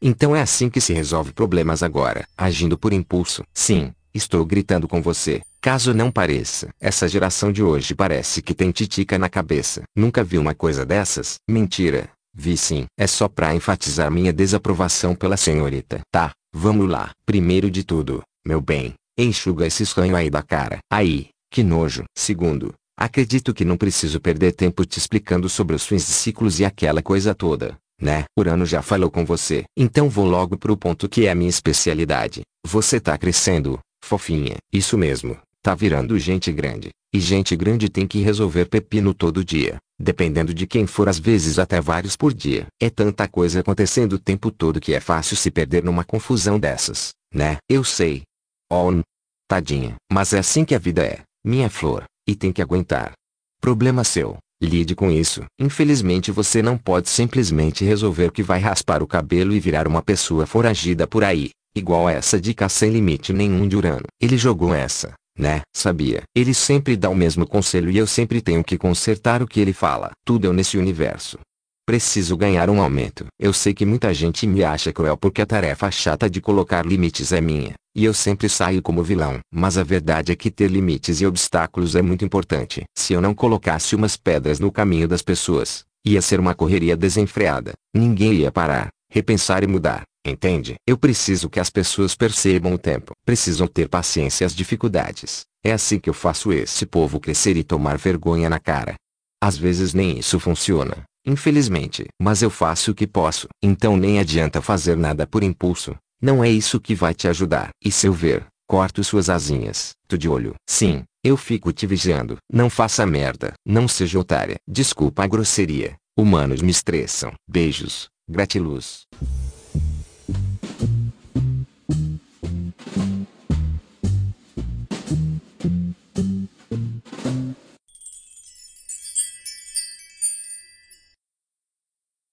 Então é assim que se resolve problemas agora, agindo por impulso. Sim, estou gritando com você. Caso não pareça, essa geração de hoje parece que tem titica na cabeça. Nunca vi uma coisa dessas? Mentira. Vi sim. É só pra enfatizar minha desaprovação pela senhorita. Tá, vamos lá. Primeiro de tudo, meu bem, enxuga esse sonho aí da cara. Aí, que nojo. Segundo, acredito que não preciso perder tempo te explicando sobre os fins de ciclos e aquela coisa toda né? Urano já falou com você. Então vou logo pro ponto que é a minha especialidade. Você tá crescendo, fofinha. Isso mesmo, tá virando gente grande. E gente grande tem que resolver pepino todo dia. Dependendo de quem for às vezes até vários por dia. É tanta coisa acontecendo o tempo todo que é fácil se perder numa confusão dessas, né? Eu sei. Oh, tadinha. Mas é assim que a vida é, minha flor, e tem que aguentar. Problema seu. Lide com isso. Infelizmente você não pode simplesmente resolver que vai raspar o cabelo e virar uma pessoa foragida por aí, igual essa dica sem limite nenhum de Urano. Ele jogou essa, né? Sabia. Ele sempre dá o mesmo conselho e eu sempre tenho que consertar o que ele fala. Tudo é nesse universo. Preciso ganhar um aumento. Eu sei que muita gente me acha cruel porque a tarefa chata de colocar limites é minha, e eu sempre saio como vilão. Mas a verdade é que ter limites e obstáculos é muito importante. Se eu não colocasse umas pedras no caminho das pessoas, ia ser uma correria desenfreada. Ninguém ia parar, repensar e mudar. Entende? Eu preciso que as pessoas percebam o tempo. Precisam ter paciência às dificuldades. É assim que eu faço esse povo crescer e tomar vergonha na cara. Às vezes nem isso funciona. Infelizmente. Mas eu faço o que posso. Então nem adianta fazer nada por impulso. Não é isso que vai te ajudar. E se eu ver, corto suas asinhas. Tu de olho. Sim, eu fico te vigiando. Não faça merda. Não seja otária. Desculpa a grosseria. Humanos me estressam. Beijos. Gratiluz.